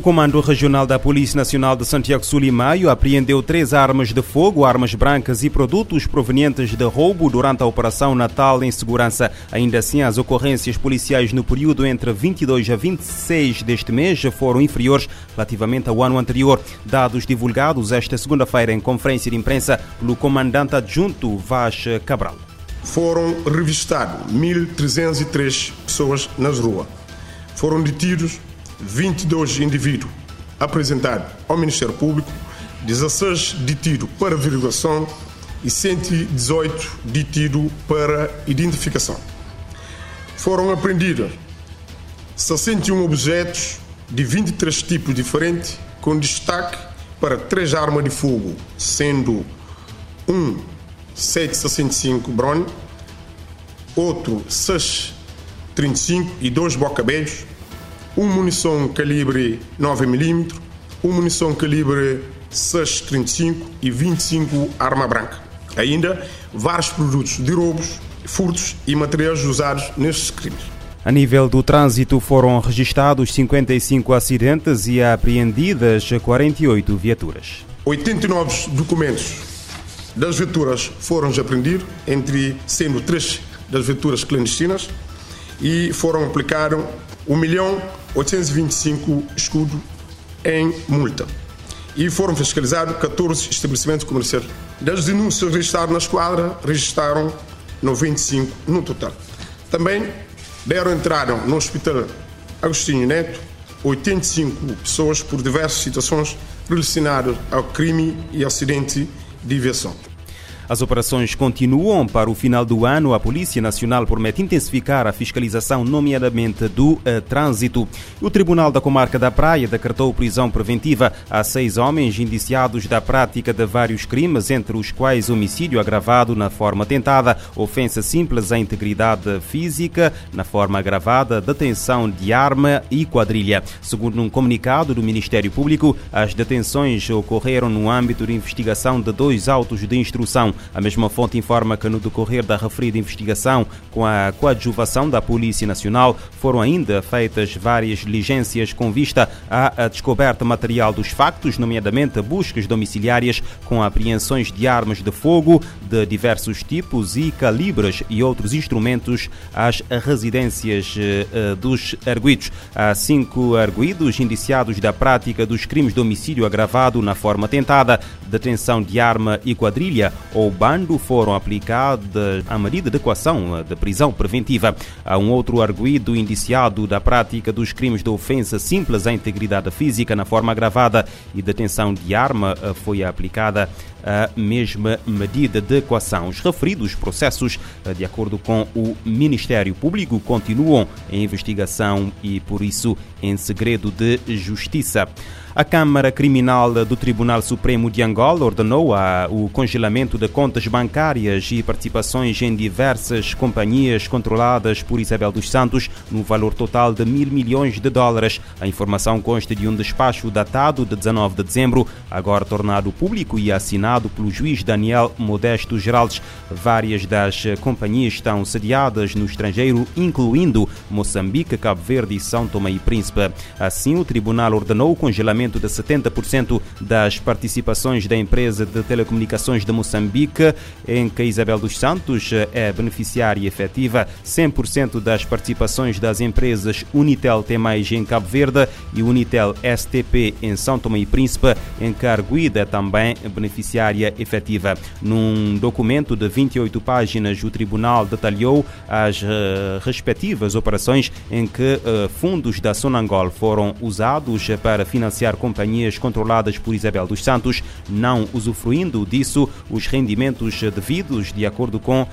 comando regional da Polícia Nacional de Santiago Sul e Maio apreendeu três armas de fogo, armas brancas e produtos provenientes de roubo durante a Operação Natal em Segurança. Ainda assim, as ocorrências policiais no período entre 22 a 26 deste mês foram inferiores relativamente ao ano anterior. Dados divulgados esta segunda-feira em conferência de imprensa pelo comandante adjunto Vaz Cabral. Foram revistados 1.303 pessoas nas ruas. Foram detidos 22 indivíduos apresentados ao Ministério Público, 16 detidos para averiguação e 118 detidos para identificação. Foram apreendidos 61 objetos de 23 tipos diferentes, com destaque para três armas de fogo, sendo um 765 Bron, outro 635 e dois bocabelhos, uma munição calibre 9mm, uma munição calibre 6,35 e 25 arma branca. Ainda vários produtos de roubos, furtos e materiais usados nestes crimes. A nível do trânsito foram registados 55 acidentes e apreendidas 48 viaturas. 89 documentos das viaturas foram apreendidos, entre sendo três das viaturas clandestinas, e foram aplicados 1 milhão 825 escudos em multa. E foram fiscalizados 14 estabelecimentos comerciais. Das denúncias registradas na esquadra, registraram 95 no total. Também deram entrada no Hospital Agostinho Neto 85 pessoas por diversas situações relacionadas ao crime e acidente de aviação. As operações continuam. Para o final do ano, a Polícia Nacional promete intensificar a fiscalização, nomeadamente do uh, trânsito. O Tribunal da Comarca da Praia decretou prisão preventiva a seis homens indiciados da prática de vários crimes, entre os quais homicídio agravado na forma tentada, ofensa simples à integridade física, na forma agravada, detenção de arma e quadrilha. Segundo um comunicado do Ministério Público, as detenções ocorreram no âmbito de investigação de dois autos de instrução. A mesma fonte informa que no decorrer da referida investigação, com a coadjuvação da Polícia Nacional, foram ainda feitas várias diligências com vista à descoberta material dos factos, nomeadamente buscas domiciliárias com apreensões de armas de fogo de diversos tipos e calibres e outros instrumentos às residências dos arguidos. Há cinco arguidos indiciados da prática dos crimes de homicídio agravado na forma tentada, detenção de arma e quadrilha ou bando foram aplicadas a medida de equação de prisão preventiva. Há um outro arguído indiciado da prática dos crimes de ofensa simples à integridade física na forma agravada e detenção de arma foi aplicada a mesma medida de equação. Os referidos processos, de acordo com o Ministério Público, continuam em investigação e, por isso, em segredo de justiça. A Câmara Criminal do Tribunal Supremo de Angola ordenou a, o congelamento de contas bancárias e participações em diversas companhias controladas por Isabel dos Santos no valor total de mil milhões de dólares. A informação consta de um despacho datado de 19 de dezembro, agora tornado público e assinado pelo juiz Daniel Modesto Geraldes. Várias das companhias estão sediadas no estrangeiro, incluindo Moçambique, Cabo Verde e São Tomé e Príncipe. Assim, o tribunal ordenou o congelamento de 70% das participações da empresa de telecomunicações de Moçambique, em que Isabel dos Santos é beneficiária efetiva, 100% das participações das empresas Unitel T+, em Cabo Verde e Unitel STP em São Tomé e Príncipe, em que Arguida é também beneficiária efetiva. Num documento de 28 páginas, o tribunal detalhou as uh, respectivas operações em que uh, fundos da Sonangol foram usados para financiar companhias controladas por Isabel dos Santos, não usufruindo disso os rendimentos devidos de acordo com uh,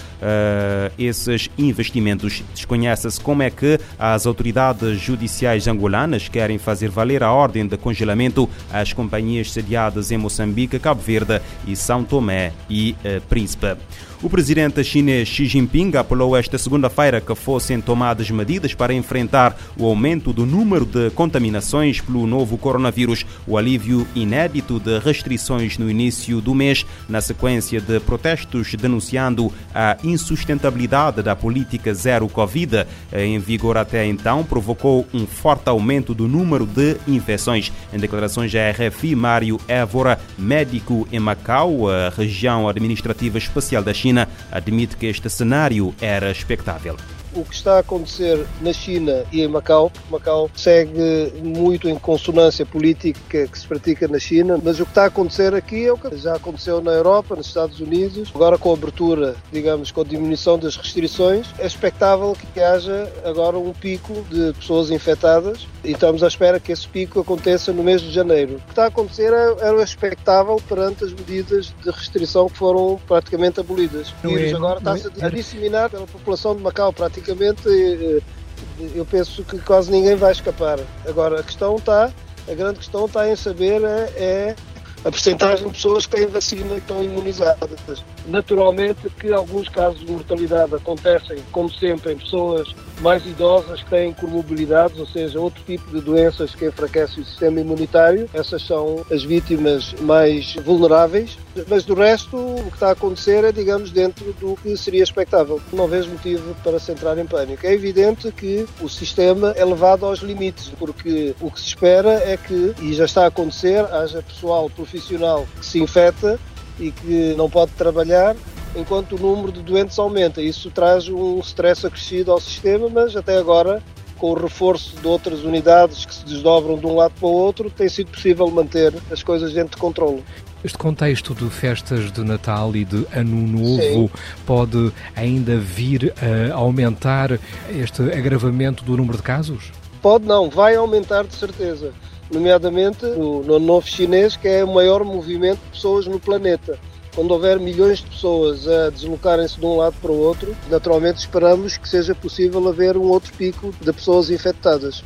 esses investimentos. Desconhece-se como é que as autoridades judiciais angolanas querem fazer valer a ordem de congelamento às companhias sediadas em Moçambique, Cabo Verde e São Tomé e uh, Príncipe. O presidente chinês Xi Jinping apelou esta segunda-feira que fossem tomadas medidas para enfrentar o aumento do número de contaminações pelo novo coronavírus. O alívio inédito de restrições no início do mês, na sequência de protestos denunciando a insustentabilidade da política zero Covid em vigor até então, provocou um forte aumento do número de infecções. Em declarações à RFI, Mário Évora, médico em Macau, região administrativa especial da China, admite que este cenário era expectável o que está a acontecer na China e em Macau. Macau segue muito em consonância política que se pratica na China, mas o que está a acontecer aqui é o que já aconteceu na Europa, nos Estados Unidos. Agora, com a abertura, digamos, com a diminuição das restrições, é expectável que haja agora um pico de pessoas infectadas e estamos à espera que esse pico aconteça no mês de janeiro. O que está a acontecer é, era o expectável perante as medidas de restrição que foram praticamente abolidas. O vírus é, agora está-se a disseminar pela população de Macau, praticamente praticamente eh, eu penso que quase ninguém vai escapar. Agora, a questão está, a grande questão está em saber é, é a percentagem de pessoas que têm vacina e estão imunizadas. Naturalmente que alguns casos de mortalidade acontecem, como sempre, em pessoas mais idosas que têm comorbilidades, ou seja, outro tipo de doenças que enfraquecem o sistema imunitário. Essas são as vítimas mais vulneráveis. Mas do resto, o que está a acontecer é, digamos, dentro do que seria expectável. Não vejo motivo para se entrar em pânico. É evidente que o sistema é levado aos limites, porque o que se espera é que, e já está a acontecer, haja pessoal profissional que se infecta e que não pode trabalhar enquanto o número de doentes aumenta. Isso traz um stress acrescido ao sistema, mas até agora, com o reforço de outras unidades que se desdobram de um lado para o outro, tem sido possível manter as coisas dentro de controle. Este contexto de festas de Natal e de Ano Novo Sim. pode ainda vir a aumentar este agravamento do número de casos? Pode não, vai aumentar de certeza. Nomeadamente no, no Novo Chinês, que é o maior movimento de pessoas no planeta quando houver milhões de pessoas a deslocarem-se de um lado para o outro, naturalmente esperamos que seja possível haver um outro pico de pessoas infectadas.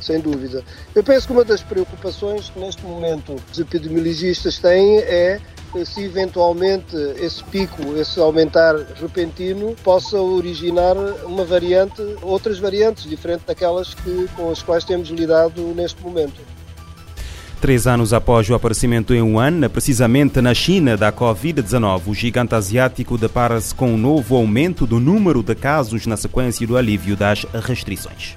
Sem dúvida. Eu penso que uma das preocupações que neste momento os epidemiologistas têm é se eventualmente esse pico, esse aumentar repentino, possa originar uma variante, outras variantes diferentes daquelas que, com as quais temos lidado neste momento. Três anos após o aparecimento em Wuhan, precisamente na China, da Covid-19, o gigante asiático depara-se com um novo aumento do número de casos na sequência do alívio das restrições.